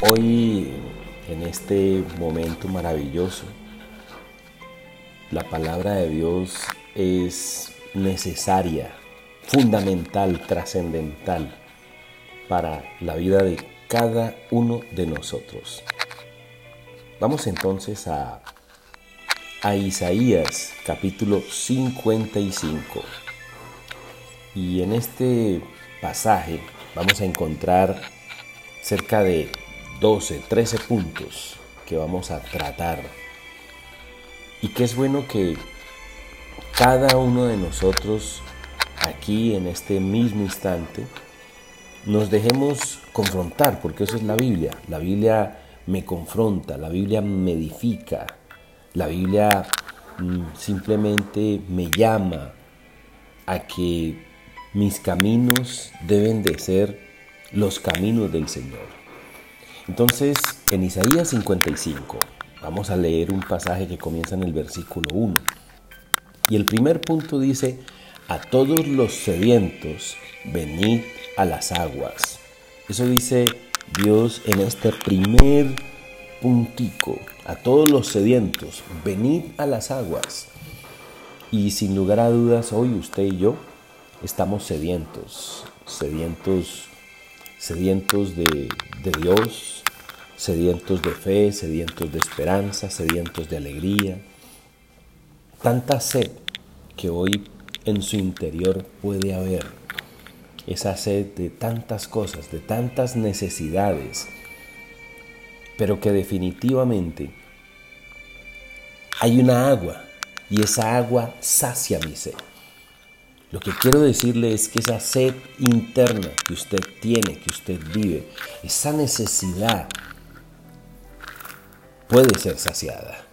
Hoy, en este momento maravilloso, la palabra de Dios es necesaria, fundamental, trascendental para la vida de cada uno de nosotros. Vamos entonces a, a Isaías capítulo 55. Y en este pasaje vamos a encontrar cerca de 12, 13 puntos que vamos a tratar. Y que es bueno que cada uno de nosotros aquí en este mismo instante nos dejemos confrontar, porque eso es la Biblia. La Biblia me confronta, la Biblia me edifica, la Biblia mm, simplemente me llama a que mis caminos deben de ser los caminos del Señor. Entonces, en Isaías 55, vamos a leer un pasaje que comienza en el versículo 1. Y el primer punto dice, a todos los sedientos, venid a las aguas. Eso dice Dios en este primer puntico. A todos los sedientos, venid a las aguas. Y sin lugar a dudas, hoy usted y yo estamos sedientos, sedientos, sedientos de, de Dios, sedientos de fe, sedientos de esperanza, sedientos de alegría. Tanta sed que hoy en su interior puede haber. Esa sed de tantas cosas, de tantas necesidades, pero que definitivamente hay una agua y esa agua sacia mi sed. Lo que quiero decirle es que esa sed interna que usted tiene, que usted vive, esa necesidad puede ser saciada.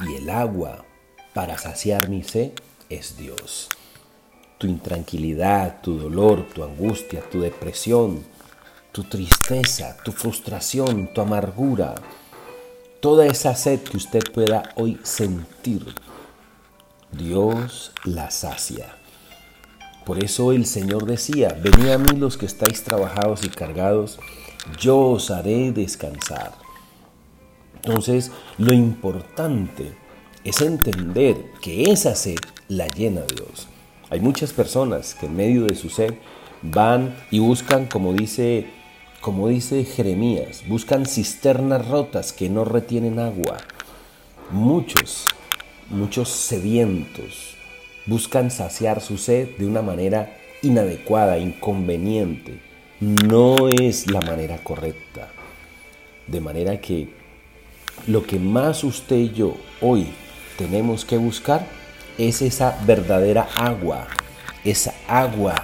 Y el agua para saciar mi sed es Dios. Tu intranquilidad, tu dolor, tu angustia, tu depresión, tu tristeza, tu frustración, tu amargura, toda esa sed que usted pueda hoy sentir, Dios la sacia. Por eso el Señor decía, venid a mí los que estáis trabajados y cargados, yo os haré descansar. Entonces, lo importante es entender que esa sed la llena Dios. Hay muchas personas que en medio de su sed van y buscan, como dice, como dice Jeremías, buscan cisternas rotas que no retienen agua. Muchos, muchos sedientos, buscan saciar su sed de una manera inadecuada, inconveniente. No es la manera correcta. De manera que lo que más usted y yo hoy tenemos que buscar es esa verdadera agua, esa agua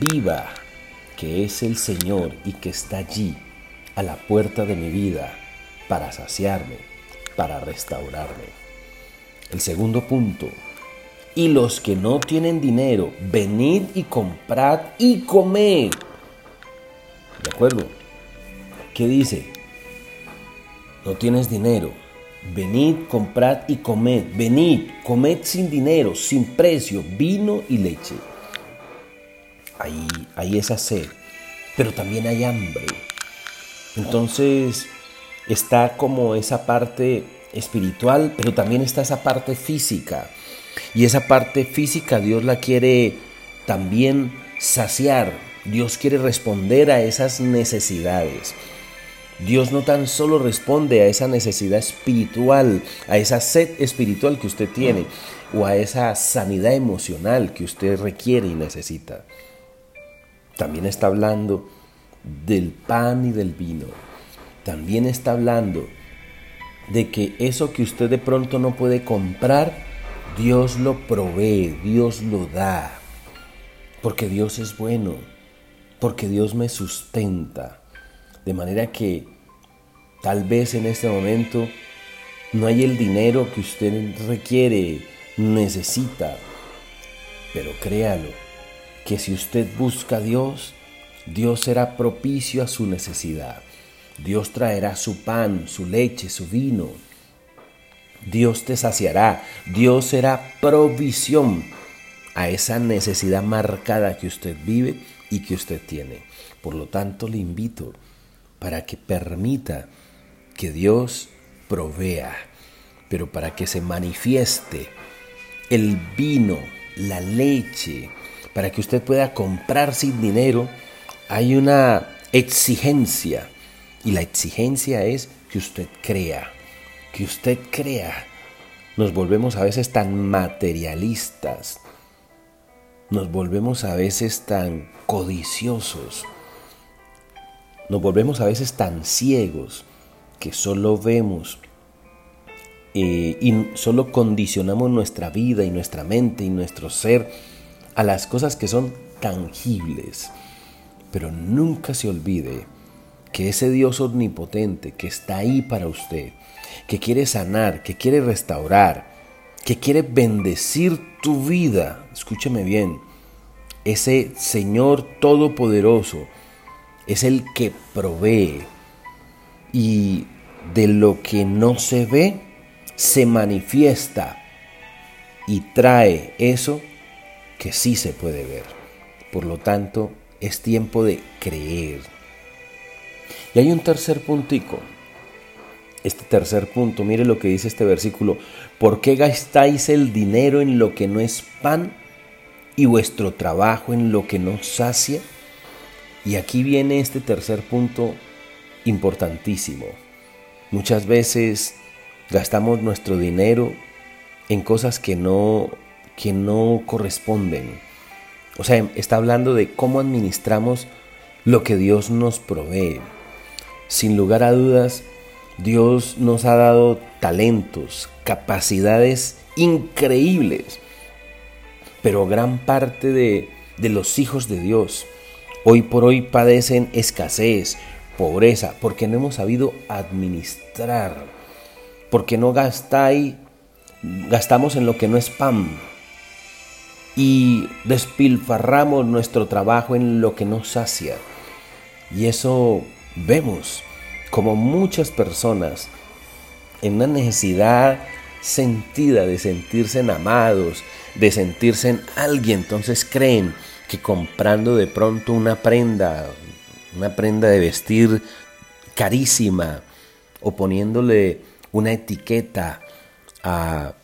viva que es el Señor y que está allí a la puerta de mi vida para saciarme, para restaurarme. El segundo punto y los que no tienen dinero, venid y comprad y comed. ¿De acuerdo? ¿Qué dice? No tienes dinero. Venid, comprad y comed. Venid, comed sin dinero, sin precio, vino y leche. Ahí hay esa sed, pero también hay hambre. Entonces está como esa parte espiritual, pero también está esa parte física. Y esa parte física Dios la quiere también saciar. Dios quiere responder a esas necesidades. Dios no tan solo responde a esa necesidad espiritual, a esa sed espiritual que usted tiene o a esa sanidad emocional que usted requiere y necesita. También está hablando del pan y del vino. También está hablando de que eso que usted de pronto no puede comprar, Dios lo provee, Dios lo da, porque Dios es bueno, porque Dios me sustenta. De manera que tal vez en este momento no hay el dinero que usted requiere, necesita, pero créalo, que si usted busca a Dios, Dios será propicio a su necesidad. Dios traerá su pan, su leche, su vino, Dios te saciará, Dios será provisión a esa necesidad marcada que usted vive y que usted tiene. Por lo tanto, le invito para que permita que Dios provea, pero para que se manifieste el vino, la leche, para que usted pueda comprar sin dinero, hay una exigencia. Y la exigencia es que usted crea, que usted crea. Nos volvemos a veces tan materialistas, nos volvemos a veces tan codiciosos, nos volvemos a veces tan ciegos que solo vemos eh, y solo condicionamos nuestra vida y nuestra mente y nuestro ser a las cosas que son tangibles. Pero nunca se olvide que ese Dios omnipotente que está ahí para usted, que quiere sanar, que quiere restaurar, que quiere bendecir tu vida, escúcheme bien, ese Señor Todopoderoso es el que provee y de lo que no se ve se manifiesta y trae eso que sí se puede ver. Por lo tanto, es tiempo de creer. Y hay un tercer puntico. Este tercer punto, mire lo que dice este versículo. ¿Por qué gastáis el dinero en lo que no es pan y vuestro trabajo en lo que no sacia? Y aquí viene este tercer punto importantísimo. Muchas veces gastamos nuestro dinero en cosas que no, que no corresponden. O sea, está hablando de cómo administramos lo que Dios nos provee. Sin lugar a dudas, Dios nos ha dado talentos, capacidades increíbles pero gran parte de, los hijos de Dios hoy por hoy padecen escasez, pobreza, porque no hemos sabido administrar, porque no gastáis, gastamos en lo que no es pan y despilfarramos nuestro trabajo en lo que no sacia. Y eso vemos como muchas personas en una necesidad sentida de sentirse amados, de sentirse en alguien. Entonces creen que comprando de pronto una prenda, una prenda de vestir carísima o poniéndole una etiqueta a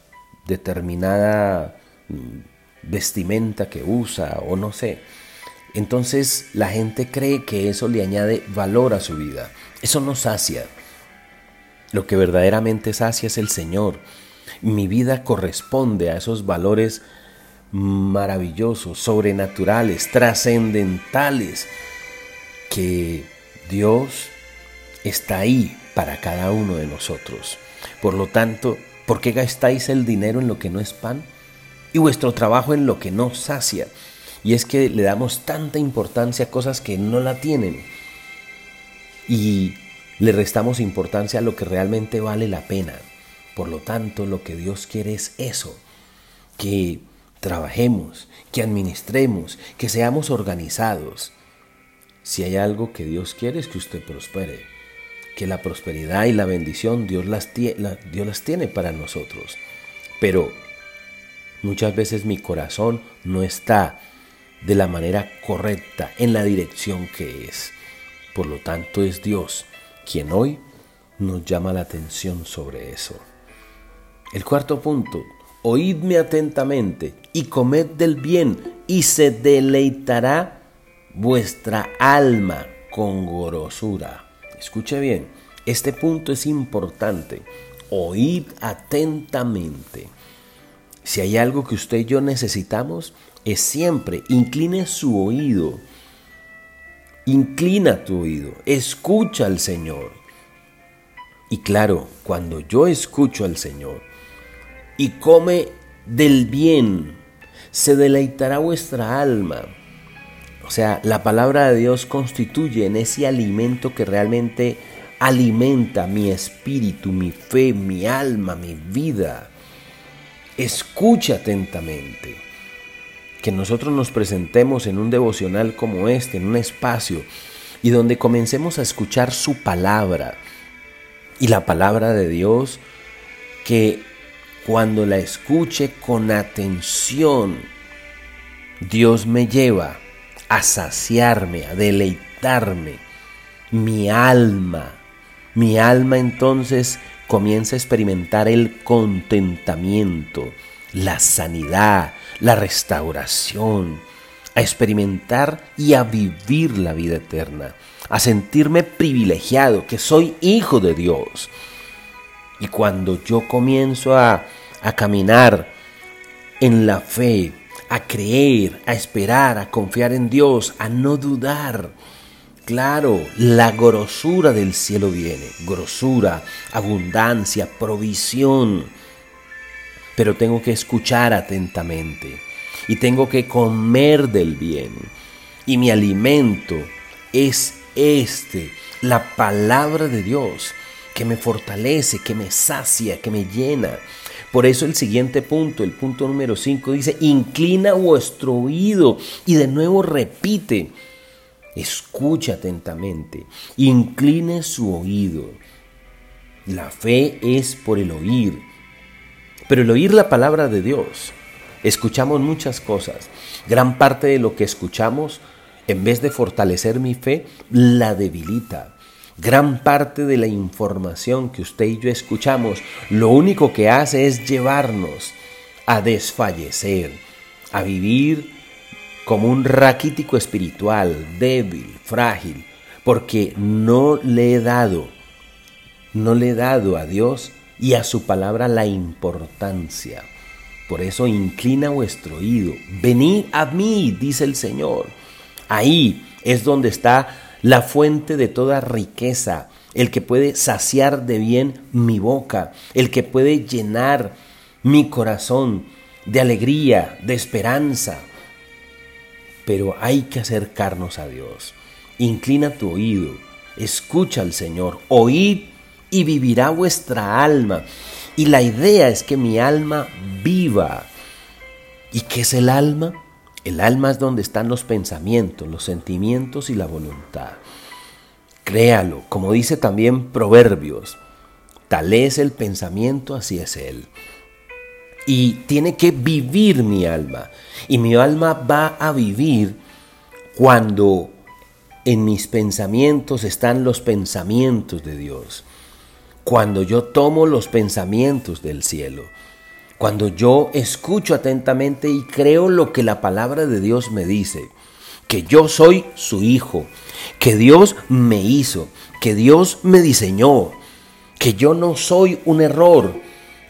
determinada mm, vestimenta que usa o no sé. Entonces la gente cree que eso le añade valor a su vida. Eso no sacia. Lo que verdaderamente sacia es el Señor mi vida corresponde a esos valores maravillosos, sobrenaturales, trascendentales, que Dios está ahí para cada uno de nosotros. Por lo tanto, ¿por qué gastáis el dinero en lo que no es pan y vuestro trabajo en lo que no sacia? Y es que le damos tanta importancia a cosas que no la tienen y le restamos importancia a lo que realmente vale la pena. Por lo tanto, lo que Dios quiere es eso, que trabajemos, que administremos, que seamos organizados. Si hay algo que Dios quiere es que usted prospere, que la prosperidad y la bendición Dios las, Dios las tiene para nosotros. Pero muchas veces mi corazón no está de la manera correcta, en la dirección que es. Por lo tanto es Dios quien hoy nos llama la atención sobre eso. El cuarto punto, oídme atentamente y comed del bien y se deleitará vuestra alma con grosura. Escuche bien, este punto es importante. Oíd atentamente. Si hay algo que usted y yo necesitamos, es siempre incline su oído. Inclina tu oído, escucha al Señor. Y claro, cuando yo escucho al Señor, y come del bien, se deleitará vuestra alma. O sea, la palabra de Dios constituye en ese alimento que realmente alimenta mi espíritu, mi fe, mi alma, mi vida. Escucha atentamente. Que nosotros nos presentemos en un devocional como este, en un espacio, y donde comencemos a escuchar su palabra. Y la palabra de Dios que cuando la escuche con atención, Dios me lleva a saciarme, a deleitarme mi alma, mi alma entonces comienza a experimentar el contentamiento, la sanidad, la restauración, a experimentar y a vivir la vida eterna, a sentirme privilegiado, que soy hijo de Dios. Y cuando yo comienzo a, a caminar en la fe, a creer, a esperar, a confiar en Dios, a no dudar, Claro, la grosura del cielo viene, grosura, abundancia, provisión. Pero tengo que escuchar atentamente y tengo que comer del bien. Y mi alimento es este, la palabra de Dios, que me fortalece, que me sacia, que me llena. Por eso el siguiente punto, el punto número 5, dice, inclina vuestro oído. Y de nuevo repite, escucha atentamente, incline su oído. La fe es por el oír, pero el oír la palabra de Dios. Escuchamos muchas cosas. Gran parte de lo que escuchamos, en vez de fortalecer mi fe, la debilita. Gran parte de la información que usted y yo escuchamos, lo único que hace es llevarnos a desfallecer, a vivir como un raquítico espiritual, débil, frágil, porque no le he dado, no le he dado a Dios y a su palabra la importancia. Por eso inclina vuestro oído. Venid a mí, dice el Señor. Ahí es donde está la fuente de toda riqueza, el que puede saciar de bien mi boca, el que puede llenar mi corazón de alegría, de esperanza, pero hay que acercarnos a Dios. Inclina tu oído, escucha al Señor, oíd y vivirá vuestra alma. Y la idea es que mi alma viva. ¿Y qué es el alma? El alma es donde están los pensamientos, los sentimientos y la voluntad. Créalo, como dice también Proverbios, tal es el pensamiento, así es él y tiene que vivir mi alma. Y mi alma va a vivir cuando en mis pensamientos están los pensamientos de Dios. Cuando yo tomo los pensamientos del cielo. Cuando yo escucho atentamente y creo lo que la palabra de Dios me dice. Que yo soy su hijo. Que Dios me hizo. Que Dios me diseñó. Que yo no soy un error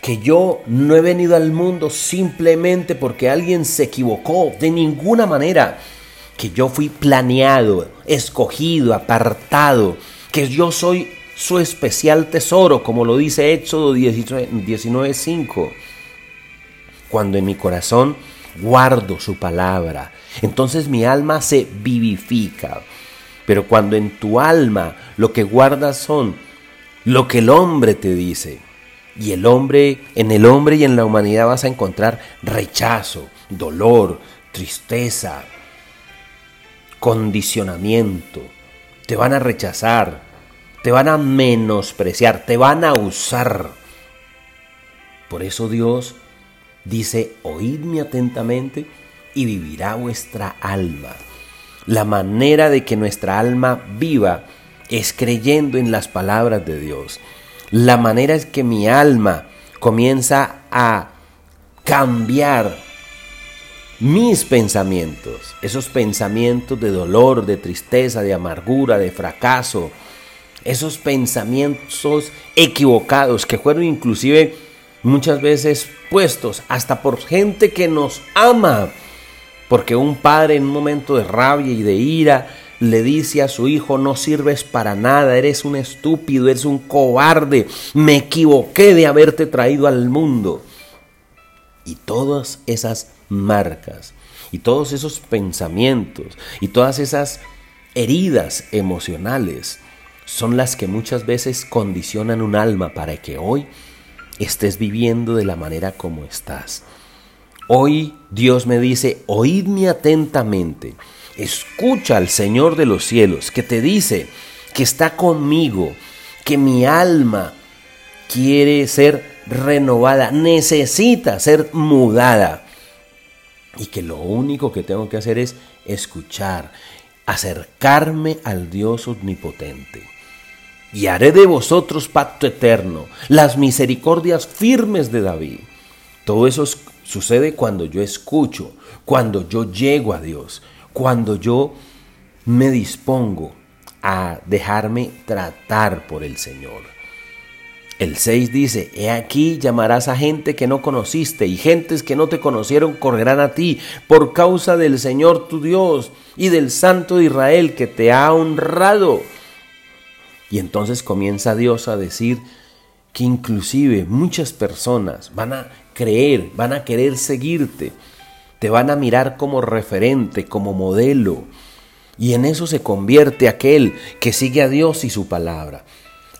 que yo no he venido al mundo simplemente porque alguien se equivocó, de ninguna manera, que yo fui planeado, escogido, apartado, que yo soy su especial tesoro, como lo dice Éxodo 19.5, cuando en mi corazón guardo su palabra, entonces mi alma se vivifica. Pero cuando en tu alma lo que guardas son lo que el hombre te dice, y el hombre, en el hombre y en la humanidad vas a encontrar rechazo, dolor, tristeza, condicionamiento. Te van a rechazar, te van a menospreciar, te van a usar. Por eso Dios dice, oídme atentamente y vivirá vuestra alma. La manera de que nuestra alma viva es creyendo en las palabras de Dios. La manera es que mi alma comienza a cambiar mis pensamientos, esos pensamientos de dolor, de tristeza, de amargura, de fracaso, esos pensamientos equivocados que fueron inclusive muchas veces puestos hasta por gente que nos ama, porque un padre en un momento de rabia y de ira le dice a su hijo, no sirves para nada, eres un estúpido, eres un cobarde, me equivoqué de haberte traído al mundo. Y todas esas marcas, y todos esos pensamientos, y todas esas heridas emocionales, son las que muchas veces condicionan un alma para que hoy estés viviendo de la manera como estás. Hoy Dios me dice, oídme atentamente Escucha al Señor de los cielos que te dice que está conmigo, que mi alma quiere ser renovada, necesita ser mudada. Y que lo único que tengo que hacer es escuchar, acercarme al Dios omnipotente. Y haré de vosotros pacto eterno, las misericordias firmes de David. Todo eso sucede cuando yo escucho, cuando yo llego a Dios, cuando yo me dispongo a dejarme tratar por el Señor. El 6 dice, He aquí llamarás a gente que no conociste y gentes que no te conocieron correrán a ti por causa del Señor tu Dios y del Santo de Israel que te ha honrado. Y entonces comienza Dios a decir que inclusive muchas personas van a creer, van a querer seguirte, te van a mirar como referente, como modelo. Y en eso se convierte aquel que sigue a Dios y su palabra.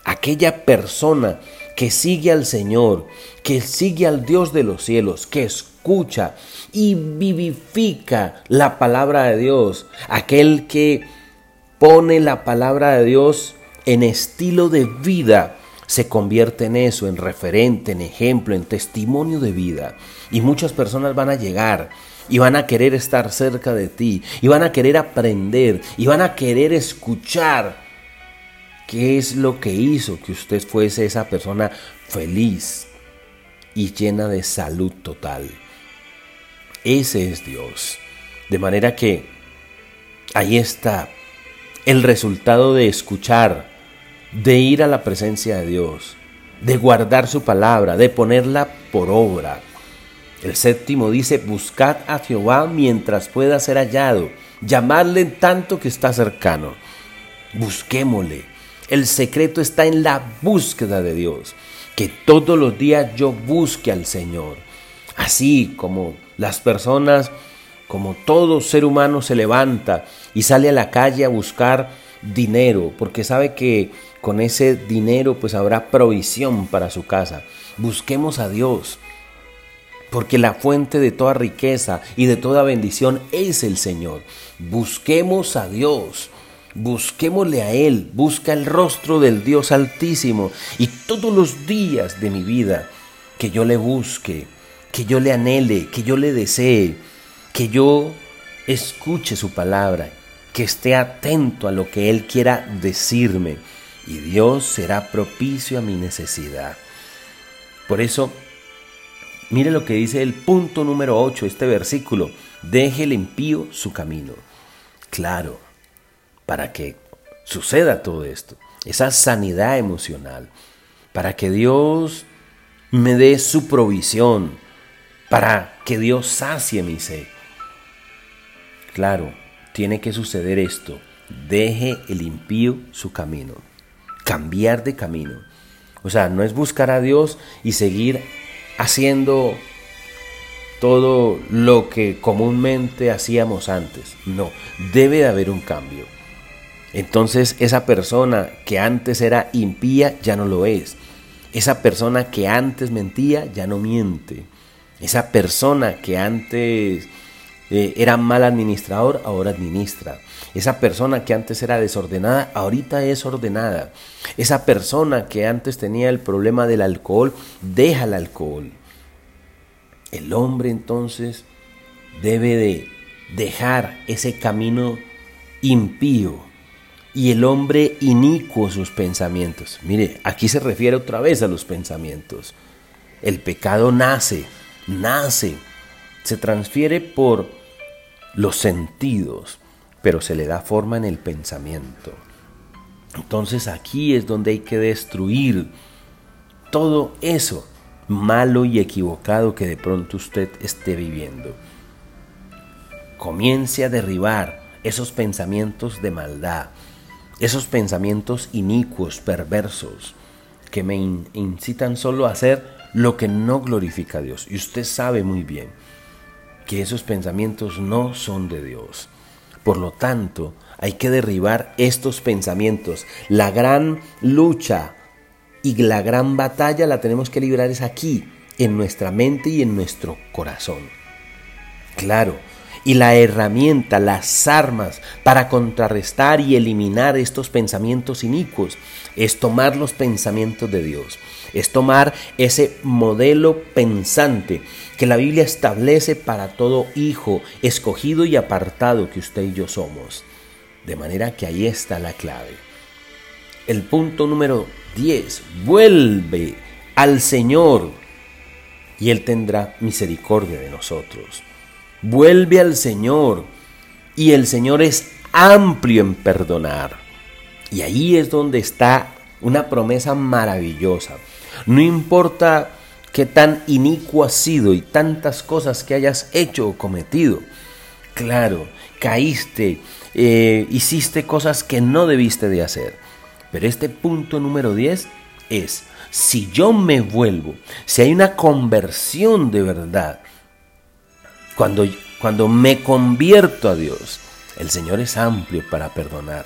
Aquella persona que sigue al Señor, que sigue al Dios de los cielos, que escucha y vivifica la palabra de Dios. Aquel que pone la palabra de Dios en estilo de vida se convierte en eso, en referente, en ejemplo, en testimonio de vida. Y muchas personas van a llegar y van a querer estar cerca de ti, y van a querer aprender, y van a querer escuchar qué es lo que hizo que usted fuese esa persona feliz y llena de salud total. Ese es Dios. De manera que ahí está el resultado de escuchar, de ir a la presencia de Dios, de guardar su palabra, de ponerla por obra. El séptimo dice, buscad a Jehová mientras pueda ser hallado, llamadle en tanto que está cercano. Busquémosle. El secreto está en la búsqueda de Dios. Que todos los días yo busque al Señor. Así como las personas, como todo ser humano se levanta y sale a la calle a buscar dinero, porque sabe que con ese dinero pues habrá provisión para su casa. Busquemos a Dios, porque la fuente de toda riqueza y de toda bendición es el Señor. Busquemos a Dios. Busquémosle a Él, busca el rostro del Dios Altísimo y todos los días de mi vida que yo le busque, que yo le anhele, que yo le desee, que yo escuche su palabra, que esté atento a lo que Él quiera decirme y Dios será propicio a mi necesidad. Por eso, mire lo que dice el punto número 8, este versículo, deje el impío su camino. Claro, para que suceda todo esto, esa sanidad emocional, para que Dios me dé su provisión, para que Dios sacie mi sed. Claro, tiene que suceder esto. Deje el impío su camino cambiar de camino. O sea, no es buscar a Dios y seguir haciendo todo lo que comúnmente hacíamos antes. No, debe de haber un cambio. Entonces esa persona que antes era impía ya no lo es. Esa persona que antes mentía ya no miente. Esa persona que antes eh, era mal administrador ahora administra. Esa persona que antes era desordenada, ahorita es ordenada. Esa persona que antes tenía el problema del alcohol, deja el alcohol. El hombre entonces debe de dejar ese camino impío y el hombre inicuo sus pensamientos. Mire, aquí se refiere otra vez a los pensamientos. El pecado nace, nace, se transfiere por los sentidos, pero se le da forma en el pensamiento. Entonces aquí es donde hay que destruir todo eso malo y equivocado que de pronto usted esté viviendo. Comience a derribar esos pensamientos de maldad, esos pensamientos inicuos, perversos, que me incitan solo a hacer lo que no glorifica a Dios. Y usted sabe muy bien que esos pensamientos no son de Dios. Por lo tanto, hay que derribar estos pensamientos. La gran lucha y la gran batalla la tenemos que librar es aquí, en nuestra mente y en nuestro corazón. Claro, y la herramienta, las armas para contrarrestar y eliminar estos pensamientos inicuos es tomar los pensamientos de Dios, es tomar ese modelo pensante que la Biblia establece para todo hijo escogido y apartado que usted y yo somos. De manera que ahí está la clave. El punto número 10. Vuelve al Señor y Él tendrá misericordia de nosotros. Vuelve al Señor y el Señor es amplio en perdonar. Y ahí es donde está una promesa maravillosa. No importa qué tan inicuo has sido y tantas cosas que hayas hecho o cometido. Claro, caíste, eh, hiciste cosas que no debiste de hacer. Pero este punto número 10 es, si yo me vuelvo, si hay una conversión de verdad, cuando, cuando me convierto a Dios, el Señor es amplio para perdonar.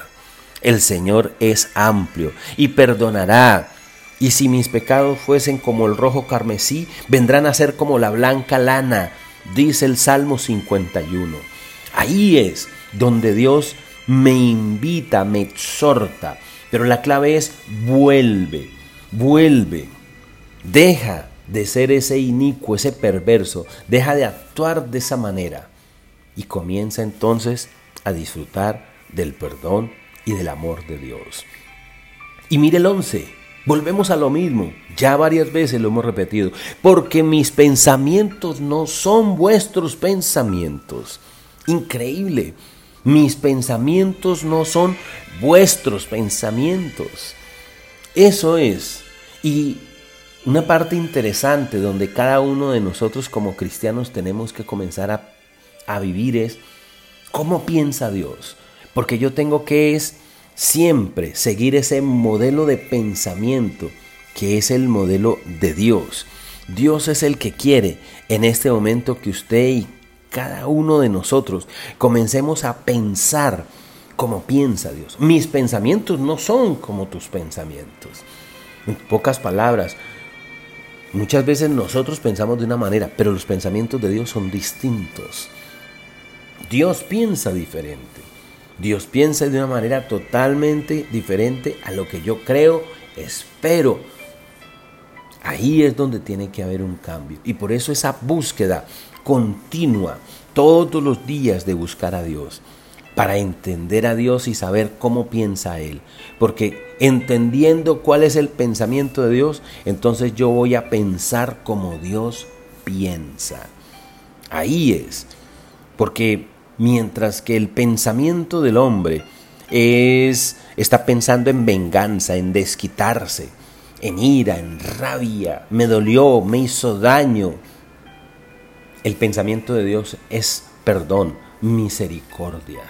El Señor es amplio y perdonará. Y si mis pecados fuesen como el rojo carmesí, vendrán a ser como la blanca lana, dice el Salmo 51. Ahí es donde Dios me invita, me exhorta. Pero la clave es vuelve, vuelve. Deja de ser ese inicuo, ese perverso. Deja de actuar de esa manera. Y comienza entonces a disfrutar del perdón y del amor de Dios. Y mire el 11. Volvemos a lo mismo, ya varias veces lo hemos repetido, porque mis pensamientos no son vuestros pensamientos. Increíble, mis pensamientos no son vuestros pensamientos. Eso es. Y una parte interesante donde cada uno de nosotros como cristianos tenemos que comenzar a, a vivir es cómo piensa Dios. Porque yo tengo que es siempre seguir ese modelo de pensamiento que es el modelo de Dios. Dios es el que quiere en este momento que usted y cada uno de nosotros comencemos a pensar como piensa Dios. Mis pensamientos no son como tus pensamientos. En pocas palabras, muchas veces nosotros pensamos de una manera, pero los pensamientos de Dios son distintos. Dios piensa diferente. Dios piensa de una manera totalmente diferente a lo que yo creo, espero. Ahí es donde tiene que haber un cambio. Y por eso esa búsqueda continua, todos los días de buscar a Dios, para entender a Dios y saber cómo piensa Él. Porque entendiendo cuál es el pensamiento de Dios, entonces yo voy a pensar como Dios piensa. Ahí es. Porque mientras que el pensamiento del hombre es está pensando en venganza, en desquitarse, en ira, en rabia, me dolió, me hizo daño. El pensamiento de Dios es perdón, misericordia.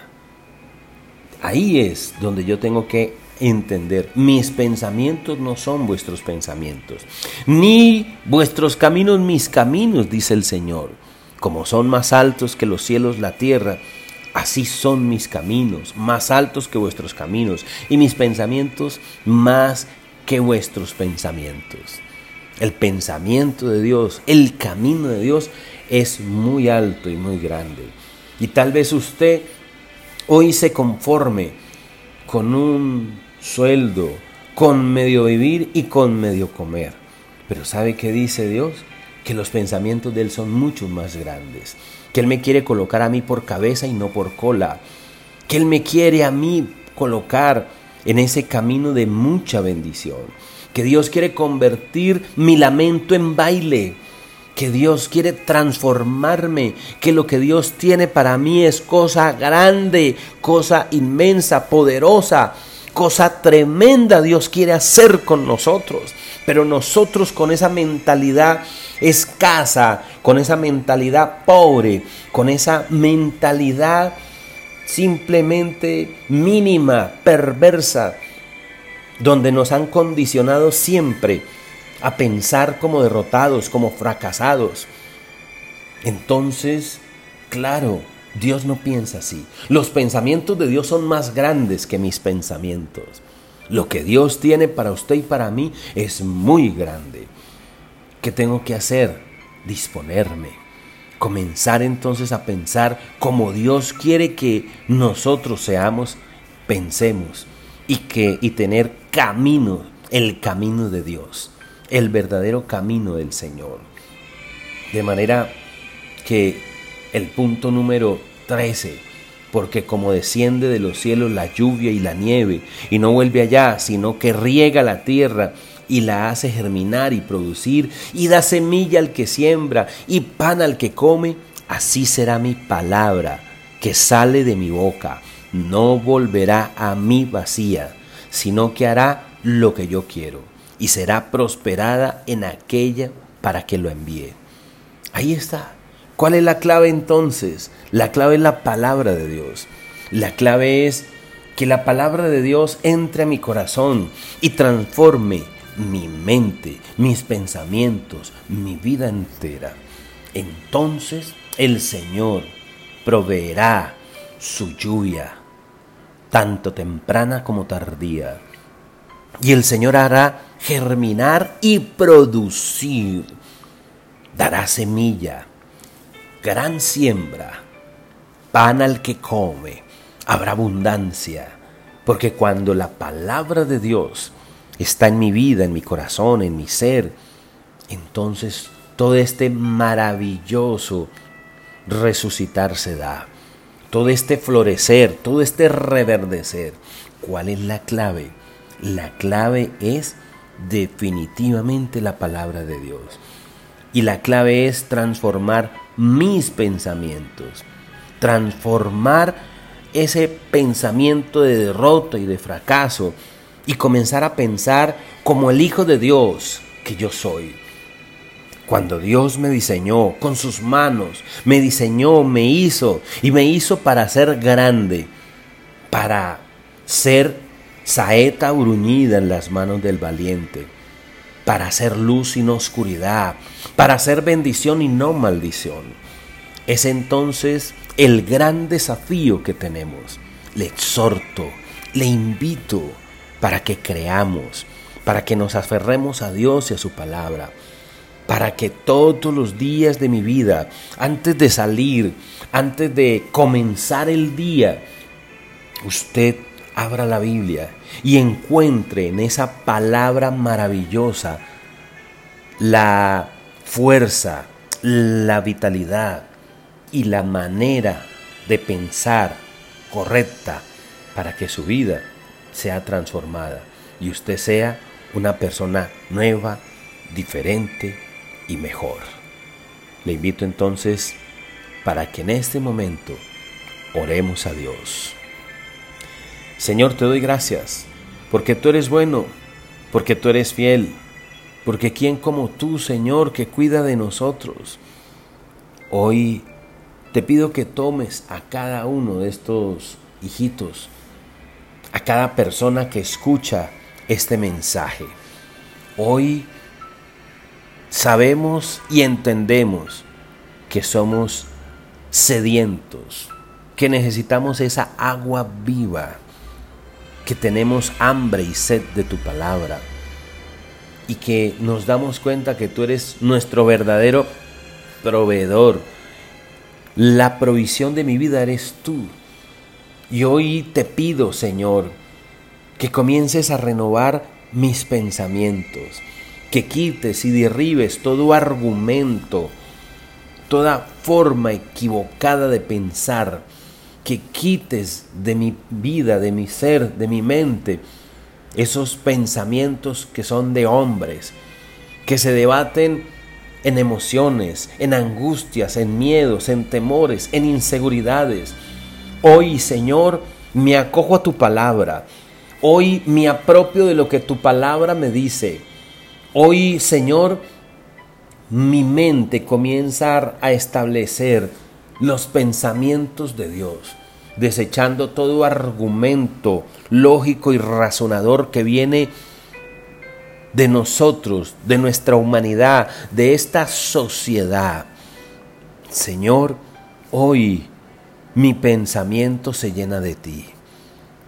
Ahí es donde yo tengo que entender, mis pensamientos no son vuestros pensamientos, ni vuestros caminos mis caminos, dice el Señor. Como son más altos que los cielos la tierra, así son mis caminos, más altos que vuestros caminos, y mis pensamientos más que vuestros pensamientos. El pensamiento de Dios, el camino de Dios es muy alto y muy grande. Y tal vez usted hoy se conforme con un sueldo, con medio vivir y con medio comer. Pero ¿sabe qué dice Dios? Que los pensamientos de Él son mucho más grandes, que Él me quiere colocar a mí por cabeza y no por cola, que Él me quiere a mí colocar en ese camino de mucha bendición, que Dios quiere convertir mi lamento en baile, que Dios quiere transformarme, que lo que Dios tiene para mí es cosa grande, cosa inmensa, poderosa, cosa tremenda Dios quiere hacer con nosotros. Pero nosotros con esa mentalidad escasa, con esa mentalidad pobre, con esa mentalidad simplemente mínima, perversa, donde nos han condicionado siempre a pensar como derrotados, como fracasados. Entonces, claro, Dios no piensa así. Los pensamientos de Dios son más grandes que mis pensamientos. Lo que Dios tiene para usted y para mí es muy grande. ¿Qué tengo que hacer? Disponerme. Comenzar entonces a pensar como Dios quiere que nosotros seamos, pensemos y que y tener camino, el camino de Dios, el verdadero camino del Señor. De manera que el punto número 13 porque como desciende de los cielos la lluvia y la nieve, y no vuelve allá, sino que riega la tierra y la hace germinar y producir, y da semilla al que siembra y pan al que come, así será mi palabra que sale de mi boca. No volverá a mí vacía, sino que hará lo que yo quiero, y será prosperada en aquella para que lo envíe. Ahí está. ¿Cuál es la clave entonces? La clave es la palabra de Dios. La clave es que la palabra de Dios entre a mi corazón y transforme mi mente, mis pensamientos, mi vida entera. Entonces el Señor proveerá su lluvia, tanto temprana como tardía. Y el Señor hará germinar y producir. Dará semilla gran siembra, pan al que come, habrá abundancia, porque cuando la palabra de Dios está en mi vida, en mi corazón, en mi ser, entonces todo este maravilloso resucitar se da, todo este florecer, todo este reverdecer. ¿Cuál es la clave? La clave es definitivamente la palabra de Dios. Y la clave es transformar mis pensamientos, transformar ese pensamiento de derrota y de fracaso y comenzar a pensar como el Hijo de Dios que yo soy. Cuando Dios me diseñó con sus manos, me diseñó, me hizo y me hizo para ser grande, para ser saeta bruñida en las manos del valiente para hacer luz y no oscuridad, para hacer bendición y no maldición. Es entonces el gran desafío que tenemos. Le exhorto, le invito para que creamos, para que nos aferremos a Dios y a su palabra, para que todos los días de mi vida, antes de salir, antes de comenzar el día, usted abra la Biblia y encuentre en esa palabra maravillosa la fuerza, la vitalidad y la manera de pensar correcta para que su vida sea transformada y usted sea una persona nueva, diferente y mejor. Le invito entonces para que en este momento oremos a Dios. Señor, te doy gracias, porque tú eres bueno, porque tú eres fiel, porque ¿quién como tú, Señor, que cuida de nosotros? Hoy te pido que tomes a cada uno de estos hijitos, a cada persona que escucha este mensaje. Hoy sabemos y entendemos que somos sedientos, que necesitamos esa agua viva que tenemos hambre y sed de tu palabra y que nos damos cuenta que tú eres nuestro verdadero proveedor. La provisión de mi vida eres tú. Y hoy te pido, Señor, que comiences a renovar mis pensamientos, que quites y derribes todo argumento, toda forma equivocada de pensar, que quites de mi vida, de mi ser, de mi mente, esos pensamientos que son de hombres, que se debaten en emociones, en angustias, en miedos, en temores, en inseguridades. Hoy, Señor, me acojo a tu palabra. Hoy me apropio de lo que tu palabra me dice. Hoy, Señor, mi mente comienza a establecer los pensamientos de Dios, desechando todo argumento lógico y razonador que viene de nosotros, de nuestra humanidad, de esta sociedad. Señor, hoy mi pensamiento se llena de ti.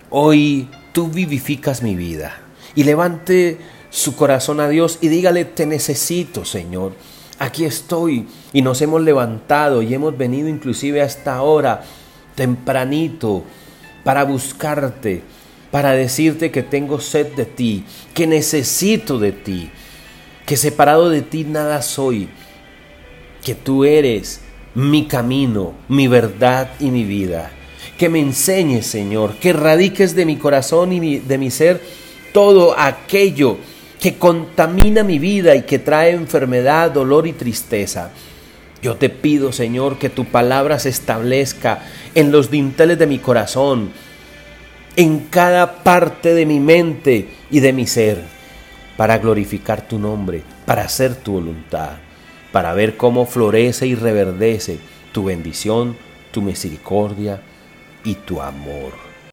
Hoy tú vivificas mi vida. Y levante su corazón a Dios y dígale, te necesito, Señor aquí estoy y nos hemos levantado y hemos venido inclusive hasta ahora tempranito para buscarte, para decirte que tengo sed de ti, que necesito de ti, que separado de ti nada soy, que tú eres mi camino, mi verdad y mi vida, que me enseñes, Señor, que radiques de mi corazón y de mi ser todo aquello que contamina mi vida y que trae enfermedad, dolor y tristeza. Yo te pido, Señor, que tu palabra se establezca en los dinteles de mi corazón, en cada parte de mi mente y de mi ser, para glorificar tu nombre, para hacer tu voluntad, para ver cómo florece y reverdece tu bendición, tu misericordia y tu amor.